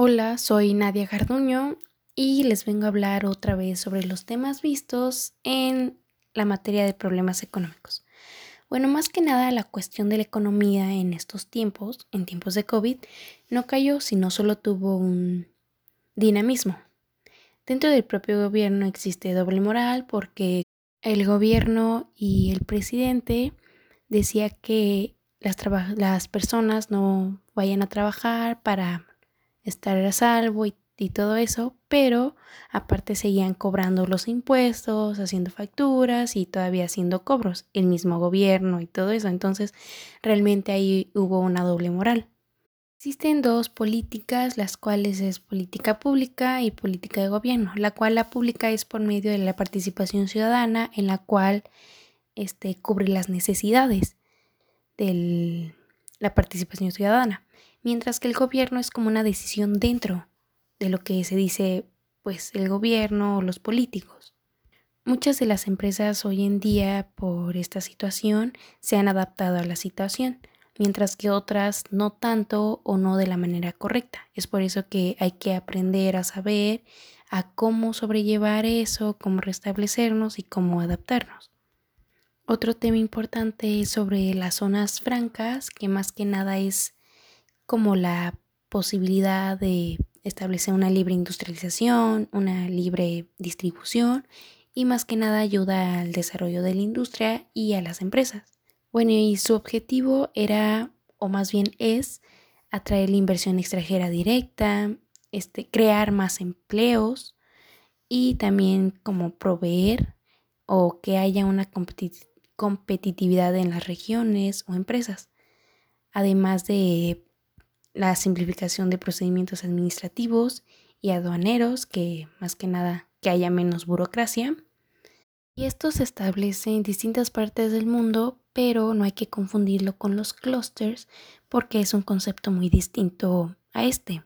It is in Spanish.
Hola, soy Nadia Garduño y les vengo a hablar otra vez sobre los temas vistos en la materia de problemas económicos. Bueno, más que nada la cuestión de la economía en estos tiempos, en tiempos de COVID, no cayó, sino solo tuvo un dinamismo. Dentro del propio gobierno existe doble moral porque el gobierno y el presidente decía que las, las personas no vayan a trabajar para estar a salvo y, todo eso, pero aparte seguían cobrando los impuestos, haciendo facturas y todavía haciendo cobros, el mismo gobierno y todo eso. Entonces, realmente ahí hubo una doble moral. Existen dos políticas, las cuales es política pública y política de gobierno, la cual la pública es por medio de la participación ciudadana, en la cual este, cubre las necesidades de la participación ciudadana, mientras que el gobierno es como una decisión dentro de lo que se dice pues el gobierno o los políticos. Muchas de las empresas hoy en día por esta situación se han adaptado a la situación mientras que otras no tanto o no de la manera correcta. Es por eso que hay que aprender a saber a cómo sobrellevar eso, cómo restablecernos y cómo adaptarnos. Otro tema importante es sobre las zonas francas, que más que nada es como la posibilidad de establecer una libre industrialización, una libre distribución y más que nada ayuda al desarrollo de la industria y a las empresas. Bueno, y su objetivo era, o más bien es, atraer la inversión extranjera directa, este, crear más empleos y también como proveer o que haya una competitividad en las regiones o empresas, además de la simplificación de procedimientos administrativos y aduaneros, que más que nada que haya menos burocracia. Y esto se establece en distintas partes del mundo, pero no hay que confundirlo con los clusters porque es un concepto muy distinto a este.